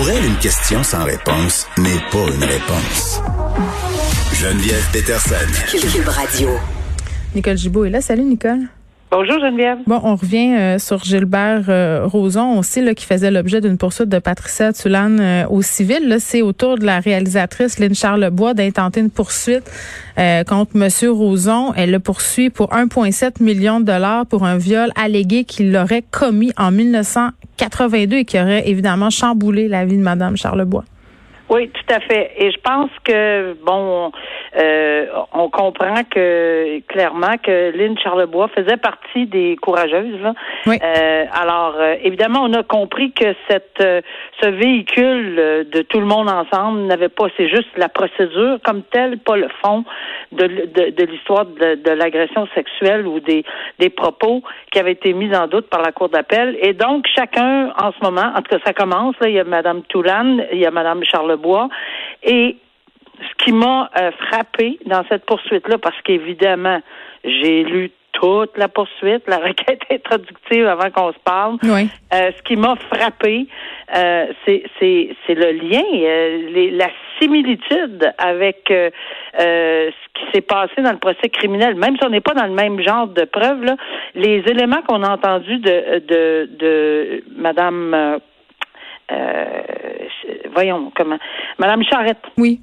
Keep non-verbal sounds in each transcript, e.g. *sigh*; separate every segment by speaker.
Speaker 1: Pour elle, une question sans réponse n'est pas une réponse. Geneviève Peterson.
Speaker 2: Cube Radio.
Speaker 3: Nicole Gibault est là. Salut, Nicole.
Speaker 4: Bonjour Geneviève.
Speaker 3: Bon, on revient euh, sur Gilbert euh, Rozon. Qu'il faisait l'objet d'une poursuite de Patricia Tulane euh, au civil. Là, c'est autour de la réalisatrice Lynn Charlebois d'intenter une poursuite contre Monsieur Rozon. Elle le poursuit pour 1,7 million de dollars pour un viol allégué qu'il aurait commis en 1982 et qui aurait évidemment chamboulé la vie de Madame Charlebois.
Speaker 4: Oui, tout à fait. Et je pense que bon, euh, on comprend que clairement que Lynn Charlebois faisait partie des courageuses. Là.
Speaker 3: Oui.
Speaker 4: Euh, alors euh, évidemment, on a compris que cette ce véhicule de tout le monde ensemble n'avait pas, c'est juste la procédure comme telle, pas le fond de, de, de l'histoire de, de l'agression sexuelle ou des des propos qui avaient été mis en doute par la cour d'appel. Et donc chacun en ce moment, en tout cas ça commence là, il y a Madame Toulane, il y a Madame Charlebois bois. Et ce qui m'a euh, frappé dans cette poursuite-là, parce qu'évidemment, j'ai lu toute la poursuite, la *laughs* requête introductive avant qu'on se parle.
Speaker 3: Oui.
Speaker 4: Euh, ce qui m'a frappé, euh, c'est, le lien, les, la similitude avec ce qui s'est passé dans le procès criminel. Même si on n'est pas dans le même genre de preuves, là, les éléments qu'on a entendus de, de, de Madame euh, voyons comment, Madame Charrette.
Speaker 3: Oui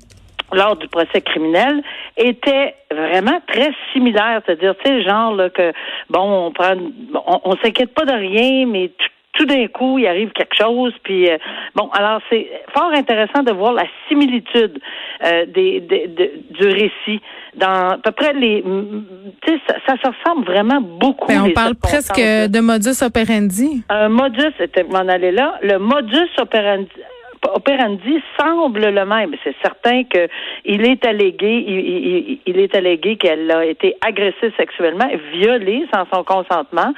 Speaker 4: lors du procès criminel était vraiment très similaire, c'est-à-dire tu sais genre là, que bon on prend on, on s'inquiète pas de rien mais tout, tout d'un coup, il arrive quelque chose. Puis euh, bon, alors c'est fort intéressant de voir la similitude euh, des, des de, du récit dans à peu près les. Tu sais, ça, ça, se ressemble vraiment beaucoup.
Speaker 3: Ben, on parle presque de modus operandi.
Speaker 4: Un modus, c'était m'en aller là. Le modus operandi operandi semble le même. C'est certain que il est allégué, il, est allégué qu'elle a été agressée sexuellement, violée sans son consentement.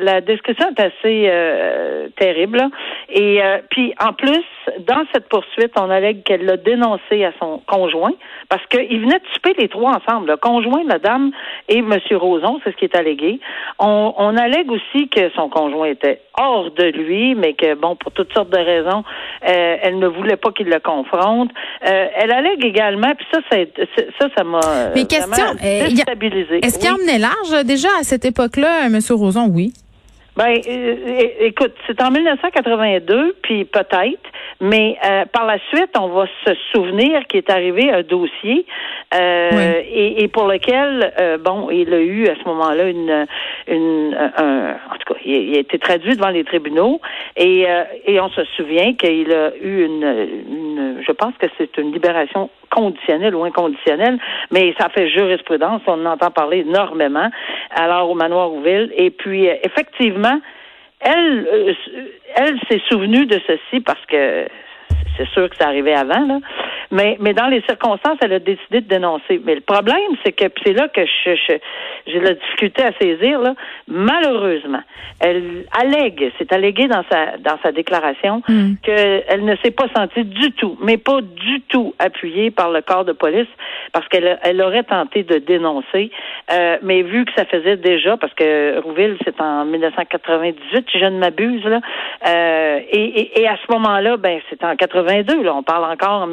Speaker 4: La description est assez euh, terrible. Et euh, puis en plus, dans cette poursuite, on allègue qu'elle l'a dénoncé à son conjoint parce qu'ils venaient de souper les trois ensemble, le conjoint, madame et monsieur Roson, c'est ce qui est allégué. On, on allègue aussi que son conjoint était hors de lui, mais que bon, pour toutes sortes de raisons, euh, elle ne voulait pas qu'il le confronte. Euh, elle allègue également, puis ça, ça, ça, ça m'a
Speaker 3: Mais question,
Speaker 4: euh, déstabilisé.
Speaker 3: Est-ce qu'il emmenait large déjà à cette époque-là, M. Roson? Oui.
Speaker 4: Ben, écoute, c'est en 1982, puis peut-être, mais euh, par la suite, on va se souvenir qu'il est arrivé un dossier euh,
Speaker 3: Oui.
Speaker 4: et, et pour lequel, euh, bon, il a eu à ce moment-là une, une, un, en tout cas, il, il a été traduit devant les tribunaux et, euh, et on se souvient qu'il a eu une, une, je pense que c'est une libération conditionnelle ou inconditionnelle, mais ça fait jurisprudence, on en entend parler énormément. Alors au manoir Ouville, et puis euh, effectivement, elle, euh, elle s'est souvenue de ceci parce que c'est sûr que ça arrivait avant, là. Mais, mais dans les circonstances, elle a décidé de dénoncer. Mais le problème, c'est que c'est là que je, je, j'ai la difficulté à saisir, là. Malheureusement, elle allègue, c'est allégué dans sa dans sa déclaration
Speaker 3: Mm.
Speaker 4: qu'elle ne s'est pas sentie du tout, mais pas du tout appuyée par le corps de police parce qu'elle elle aurait tenté de dénoncer, euh, mais vu que ça faisait déjà, parce que Rouville, c'est en 1998, si je ne m'abuse, là, euh, et, et, et à ce moment-là, ben c'est en 82, là, on parle encore en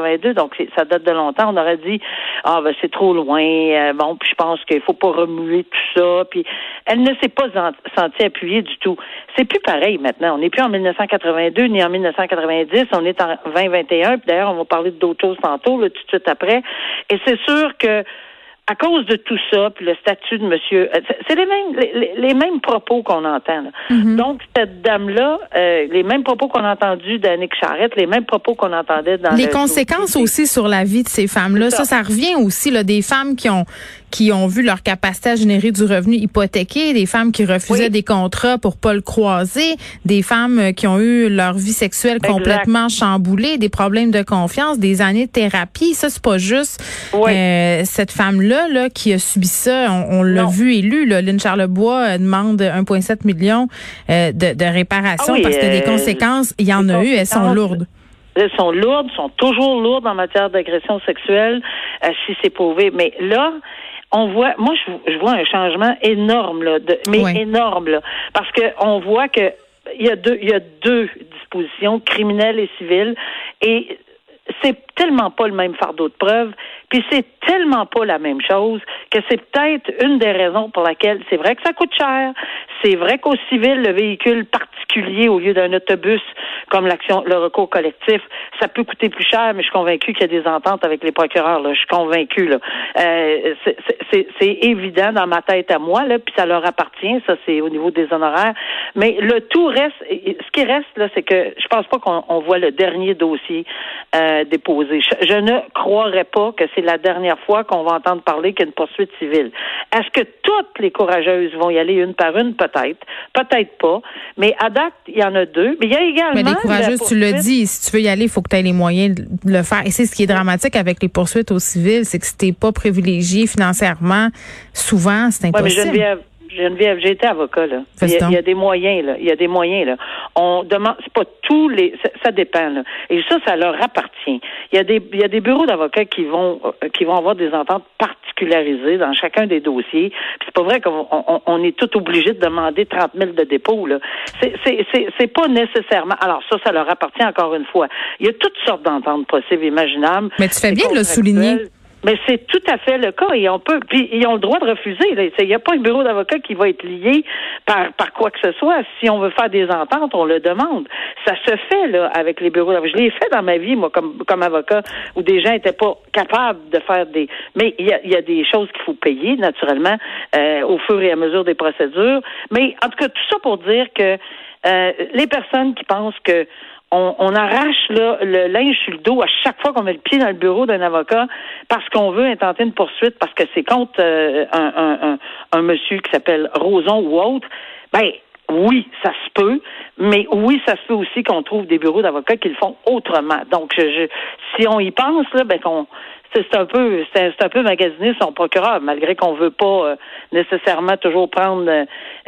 Speaker 4: 1982, donc ça date de longtemps. On aurait dit, ah ben c'est trop loin, euh, bon, puis je pense qu'il faut pas remuer tout ça, puis elle ne s'est pas en- sentie appuyée du tout. C'est plus pareil maintenant. On n'est plus en 1982 ni en 1990, on est en 2021. Puis d'ailleurs, on va parler d'autres choses tantôt, là, tout de suite après. Et c'est sûr que à cause de tout ça, puis le statut de monsieur, euh, c'est- les mêmes les, les mêmes propos qu'on entend. là.
Speaker 3: Mhm.
Speaker 4: Donc cette dame-là, euh, les mêmes propos qu'on a entendus d'Annick Charrette, les mêmes propos qu'on entendait dans
Speaker 3: Les
Speaker 4: le
Speaker 3: conséquences aussi sur la vie de ces femmes-là, ça.
Speaker 4: ça.
Speaker 3: ça, revient aussi là, des femmes qui ont qui ont vu leur capacité à générer du revenu hypothéqué, des femmes qui refusaient des contrats pour pas le croiser, des femmes euh, qui ont eu leur vie sexuelle complètement chamboulée, des problèmes de confiance, des années de thérapie. Ça, c'est pas juste euh, cette femme-là là, qui a subi ça. On, l'a vu et lu. Là. Lynn Charlebois euh, demande 1,7 million de, de réparation ah parce que des conséquences, il y en a eu, elles sont lourdes.
Speaker 4: Elles sont lourdes, sont toujours lourdes en matière d'agression sexuelle, si c'est prouvé. Mais là, on voit, moi, je, vois un changement énorme, là, mais énorme, là, parce que on voit que il y a deux, il y a deux dispositions, criminelles et civiles, et c'est tellement pas le même fardeau de preuve, puis c'est tellement pas la même chose que c'est peut-être une des raisons pour laquelle c'est vrai que ça coûte cher, c'est vrai qu'au civil, le véhicule particulier au lieu d'un autobus comme l'action, le recours collectif, ça peut coûter plus cher, mais je suis convaincu qu'il y a des ententes avec les procureurs. Là. Je suis convaincu. Là. Euh, c'est évident dans ma tête à moi, là, puis ça leur appartient. Ça, c'est au niveau des honoraires. Mais le tout reste. Ce qui reste là, c'est que je pense pas qu'on voit le dernier dossier euh, déposé. Je, ne croirais pas que c'est la dernière fois qu'on va entendre parler qu'il y a une poursuite civile. Est-ce que toutes les courageuses vont y aller une par une? Peut-être. Peut-être pas. Mais à date, il y en a deux. Mais il y a également
Speaker 3: courageuse, tu le dis, si tu veux y aller, il faut que tu aies les moyens de le faire. Et c'est ce qui est dramatique avec les poursuites au civil, c'est que si t'es pas privilégié financièrement, souvent, c'est impossible.
Speaker 4: Geneviève, j'ai été avocat là. Il y, a, des moyens là. Il y a des moyens là. On demande, c'est pas tous les, ça, dépend là. Et ça, ça leur appartient. Il y a des, il y a des bureaux d'avocats qui vont, euh, qui vont avoir des ententes particularisées dans chacun des dossiers. Puis c'est pas vrai qu'on on, est tout obligé de demander 30 000 de dépôt là. C'est, c'est, c'est, c'est pas nécessairement. Alors ça, ça leur appartient encore une fois. Il y a toutes sortes d'ententes possibles, imaginables.
Speaker 3: Mais tu fais bien de le souligner.
Speaker 4: Mais c'est tout à fait le cas et on peut, puis ils ont le droit de refuser. Il n'y a pas un bureau d'avocat qui va être lié par, par quoi que ce soit. Si on veut faire des ententes, on le demande. Ça se fait là avec les bureaux d'avocat. Je l'ai fait dans ma vie, moi, comme, comme avocat, où des gens n'étaient pas capables de faire des. Mais il y a, y a des choses qu'il faut payer, naturellement, euh, au fur et à mesure des procédures. Mais en tout cas, tout ça pour dire que euh, les personnes qui pensent que on, arrache là, le linge sur le dos à chaque fois qu'on met le pied dans le bureau d'un avocat parce qu'on veut intenter une poursuite, parce que c'est contre euh, un, un, monsieur qui s'appelle Roson ou autre. Ben, oui, ça se peut, mais oui, ça se peut aussi qu'on trouve des bureaux d'avocats qui le font autrement. Donc, je, si on y pense, là, ben qu'on c'est un peu c'est un peu magasiner son procureur, malgré qu'on veut pas euh, nécessairement toujours prendre euh,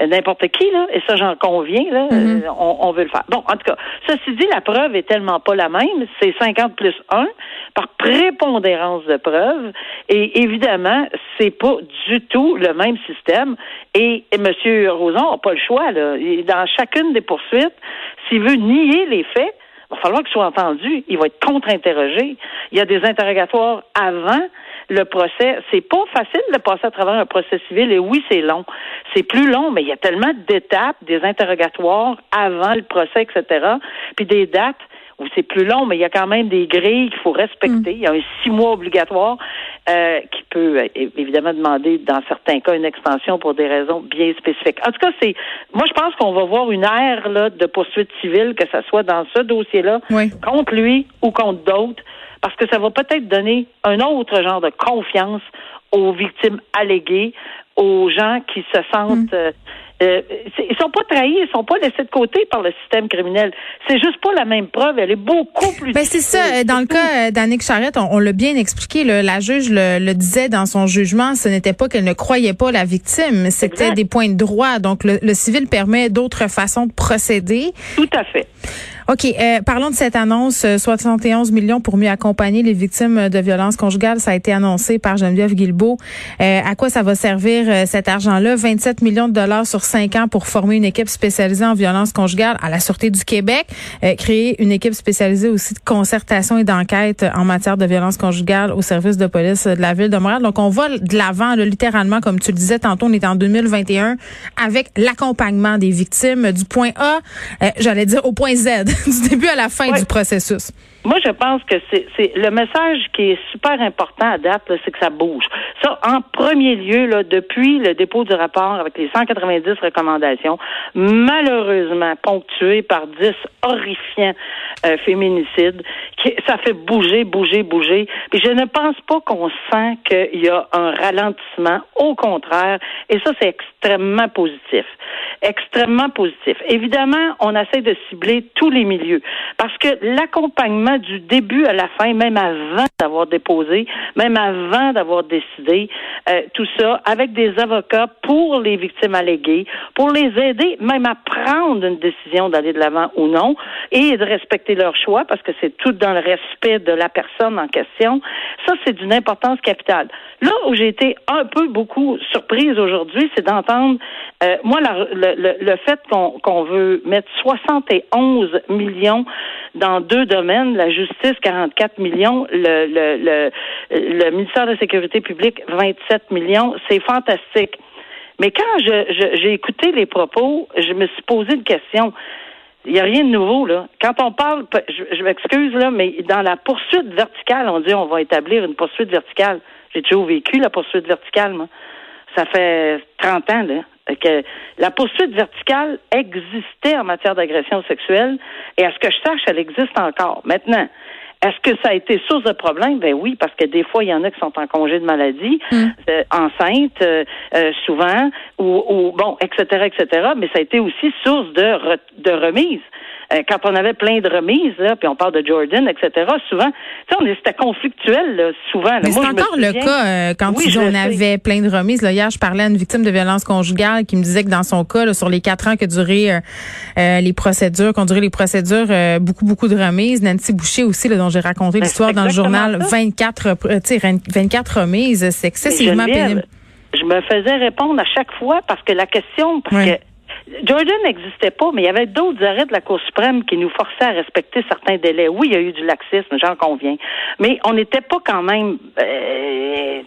Speaker 4: n'importe qui là. Et ça, j'en conviens là. Mm-hmm. Euh, on, veut le faire. Bon, en tout cas, ceci dit, la preuve est tellement pas la même. C'est 50 plus 1 par prépondérance de preuve. Et évidemment, c'est pas du tout le même système. Et, et M. Roson n'a pas le choix là. Dans chacune des poursuites, s'il veut nier les faits il va falloir qu'il soit entendu. Il va être contre-interrogé. Il y a des interrogatoires avant le procès. C'est pas facile de passer à travers un procès civil. Et oui, c'est long. C'est plus long, mais il y a tellement d'étapes, des interrogatoires avant le procès, etc. Puis des dates où c'est plus long, mais il y a quand même des grilles qu'il faut respecter. Mm. Il y a un six mois obligatoire euh, qui peut euh, évidemment demander, dans certains cas, une extension pour des raisons bien spécifiques. En tout cas, c'est moi je pense qu'on va voir une ère là, de poursuite civile, que ce soit dans ce dossier-là, contre lui ou contre d'autres, parce que ça va peut-être donner un autre genre de confiance aux victimes alléguées, aux gens qui se sentent mm. euh, euh, ils sont pas trahis, ils sont pas laissés de côté par le système criminel. C'est juste pas la même preuve, elle est beaucoup plus.
Speaker 3: Ben c'est ça. Dans le cas euh, d'Annick Charrette, on, l'a bien expliqué. la juge le, disait dans son jugement, ce n'était pas qu'elle ne croyait pas la victime, c'était des points de droit. Donc le, le civil permet d'autres façons de procéder.
Speaker 4: Tout à fait.
Speaker 3: OK. Euh, parlons de cette annonce. 71 euh, millions pour mieux accompagner les victimes de violences conjugales. Ça a été annoncé par Geneviève Guilbeault. Euh, à quoi ça va servir euh, cet argent-là? 27 millions de dollars sur cinq ans pour former une équipe spécialisée en violences conjugales à la Sûreté du Québec. créer une équipe spécialisée aussi de concertation et d'enquête en matière de violences conjugales au service de police de la ville de Montréal. Donc, on va de l'avant, littéralement, comme tu le disais tantôt, on est en 2021 avec l'accompagnement des victimes du point A, j'allais dire au point Z. *laughs* du début à la fin du processus.
Speaker 4: Moi, je pense que c'est le message qui est super important à date, c'est que ça bouge. Ça, en premier lieu, là, depuis le dépôt du rapport avec les 190 recommandations, malheureusement ponctuées par 10 horrifiants euh, féminicides ça fait bouger, bouger, bouger. Puis je ne pense pas qu'on sent qu'il y a un ralentissement. Au contraire, et ça, c'est extrêmement positif. Extrêmement positif. Évidemment, on essaie de cibler tous les milieux parce que l'accompagnement du début à la fin, même avant d'avoir déposé, même avant d'avoir décidé, euh, tout ça, avec des avocats pour les victimes alléguées, pour les aider même à prendre une décision d'aller de l'avant ou non et de respecter leur choix parce que c'est tout dans le respect de la personne en question. Ça, c'est d'une importance capitale. Là où j'ai été un peu beaucoup surprise aujourd'hui, c'est d'entendre, euh, moi, le, le, fait qu'on veut mettre 71 millions dans deux domaines, la justice 44 millions, le, le, le, ministère de la Sécurité publique 27 millions, c'est fantastique. Mais quand je, j'ai écouté les propos, je me suis posé une question. Il n'y a rien de nouveau, là. Quand on parle, je, je m'excuse, là, mais dans la poursuite verticale, on dit on va établir une poursuite verticale. J'ai toujours vécu la poursuite verticale, moi? Ça fait 30 ans, là, que la poursuite verticale existait en matière d'agression sexuelle et à ce que je sache, elle existe encore. Maintenant, est-ce que ça a été source de problème? Ben oui, parce que des fois, il y en a qui sont en congé de maladie, mm. euh, enceintes, euh, euh, souvent, ou, ou, bon, etc., etc. Mais ça a été aussi source de, de remise. Euh, quand on avait plein de remises, là, puis on parle de Jordan, etc., souvent, on c'était conflictuel, souvent.
Speaker 3: Mais c'est encore le cas euh, quand on avait plein de remises. Là, hier, je parlais à une victime de violence conjugale qui me disait que dans son cas, sur les quatre ans que duraient euh, les procédures, qu'ont duré les procédures, beaucoup, beaucoup de remises. Nancy Boucher aussi, là, dont j'ai raconté ben, l'histoire dans le journal, 24, 24 remises, c'est excessivement pénible.
Speaker 4: Je me faisais répondre à chaque fois parce que la question, parce que Jordan n'existait pas, mais il y avait d'autres arrêts de la Cour suprême qui nous forçaient à respecter certains délais. Oui, il y a eu du laxisme, j'en conviens. Mais on n'était pas quand même... Euh,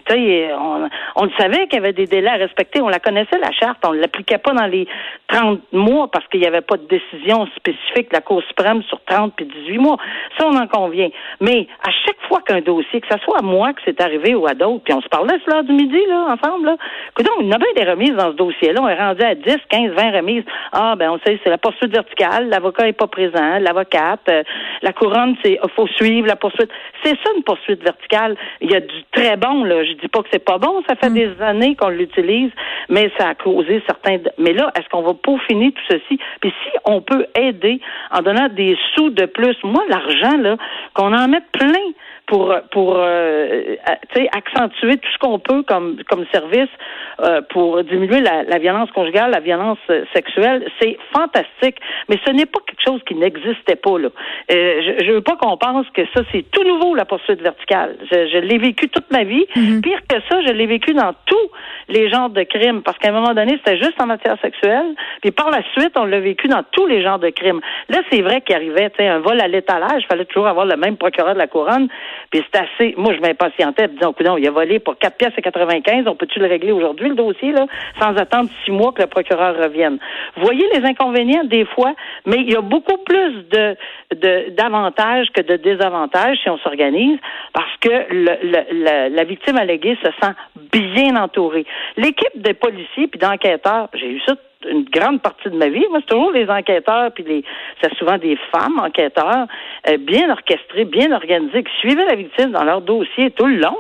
Speaker 4: on, on savait qu'il y avait des délais à respecter. On la connaissait, la charte. On ne l'appliquait pas dans les 30 mois parce qu'il n'y avait pas de décision spécifique de la Cour suprême sur 30 puis 18 mois. Ça, on en convient. Mais à chaque fois qu'un dossier, que ce soit à moi que c'est arrivé ou à d'autres, puis on se parlait ce l'heure du midi, là, ensemble, là. Écoute, il y avait des remises dans ce dossier-là. On est rendu à 10, 15, 20 remises ah, ben, on sait, c'est la poursuite verticale, l'avocat est pas présent, l'avocate, euh, la couronne, c'est, faut suivre la poursuite. C'est ça, une poursuite verticale. Il y a du très bon, là. Je dis pas que c'est pas bon, ça fait mm. des années qu'on l'utilise, mais ça a causé certains, mais là, est-ce qu'on va peaufiner tout ceci? Puis si on peut aider en donnant des sous de plus, moi, l'argent, là, qu'on en mette plein pour pour euh, accentuer tout ce qu'on peut comme comme service euh, pour diminuer la, la, violence conjugale, la violence euh, sexuelle, c'est fantastique. Mais ce n'est pas quelque chose qui n'existait pas là. Euh, je, je veux pas qu'on pense que ça c'est tout nouveau la poursuite verticale. Je, je l'ai vécu toute ma vie. Mm-hmm. Pire que ça, je l'ai vécu dans tous les genres de crimes parce qu'à un moment donné c'était juste en matière sexuelle. Puis par la suite on l'a vécu dans tous les genres de crimes. Là c'est vrai qu'il arrivait, tu sais, un vol à l'étalage, fallait toujours avoir le même procureur de la couronne puis c'est assez. Moi, je m'impatientais, disons, non, il a volé pour 4 pièces et 95. On peut-tu le régler aujourd'hui, le dossier, là, sans attendre six mois que le procureur revienne? Voyez les inconvénients des fois, mais il y a beaucoup plus de, d'avantages que de désavantages si on s'organise, parce que le, la victime alléguée se sent bien entourée. L'équipe des policiers puis d'enquêteurs, j'ai eu ça une grande partie de ma vie. Moi, c'est toujours les enquêteurs, puis les, c'est souvent des femmes enquêteurs, euh, bien orchestrés, bien organisés, qui suivaient la victime dans leur dossier tout le long.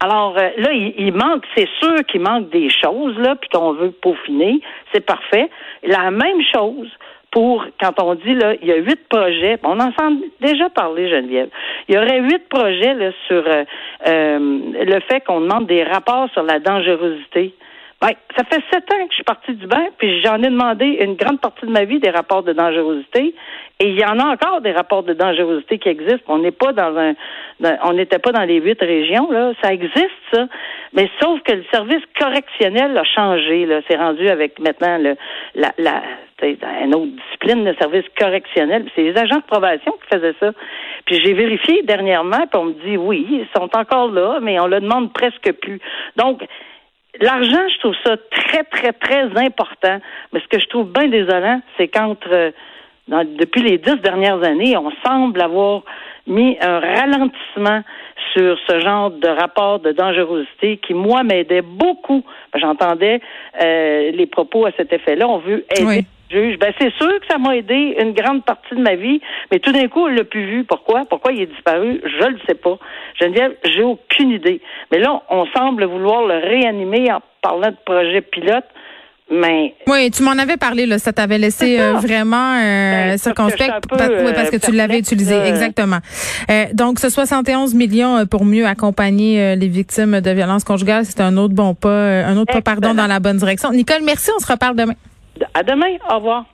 Speaker 4: Alors euh, là, il, manque, c'est sûr qu'il manque des choses là, puis qu'on veut peaufiner, c'est parfait. La même chose pour quand on dit là, il y a huit projets. On en a déjà parlé, Geneviève. Il y aurait huit projets là, sur euh, le fait qu'on demande des rapports sur la dangerosité ben, ça fait sept ans que je suis partie du bain, puis j'en ai demandé une grande partie de ma vie des rapports de dangerosité. Et il y en a encore des rapports de dangerosité qui existent. On n'est pas dans un, on n'était pas dans les huit régions là. Ça existe ça, mais sauf que le service correctionnel a changé. Là, c'est rendu avec maintenant le, la, la une autre discipline, de service correctionnel. C'est les agents de probation qui faisaient ça. Puis j'ai vérifié dernièrement, puis on me dit oui, ils sont encore là, mais on le demande presque plus. Donc L'argent, je trouve ça très, très, très important. Mais ce que je trouve bien désolant, c'est qu'entre depuis les dix dernières années, on semble avoir mis un ralentissement sur ce genre de rapport de dangerosité qui, moi, m'aidait beaucoup. J'entendais euh, les propos à cet effet-là. On veut aider juge. Ben, c'est sûr que ça m'a aidé une grande partie de ma vie, mais tout d'un coup, on l'a plus vu. Pourquoi? Pourquoi il est disparu? Je le sais pas. Geneviève, j'ai aucune idée. Mais là, on semble vouloir le réanimer en parlant de projet pilote. Mais
Speaker 3: oui, tu m'en avais parlé là, ça t'avait laissé euh, vraiment euh, ben, circonspect parce, oui, parce que tu l'avais utilisé exactement. Euh, donc ce 71 millions euh, pour mieux accompagner les victimes de violences conjugales, c'est un autre bon pas, un autre pas pardon dans la bonne direction. Nicole, merci, on se reparle demain.
Speaker 4: À demain, au revoir.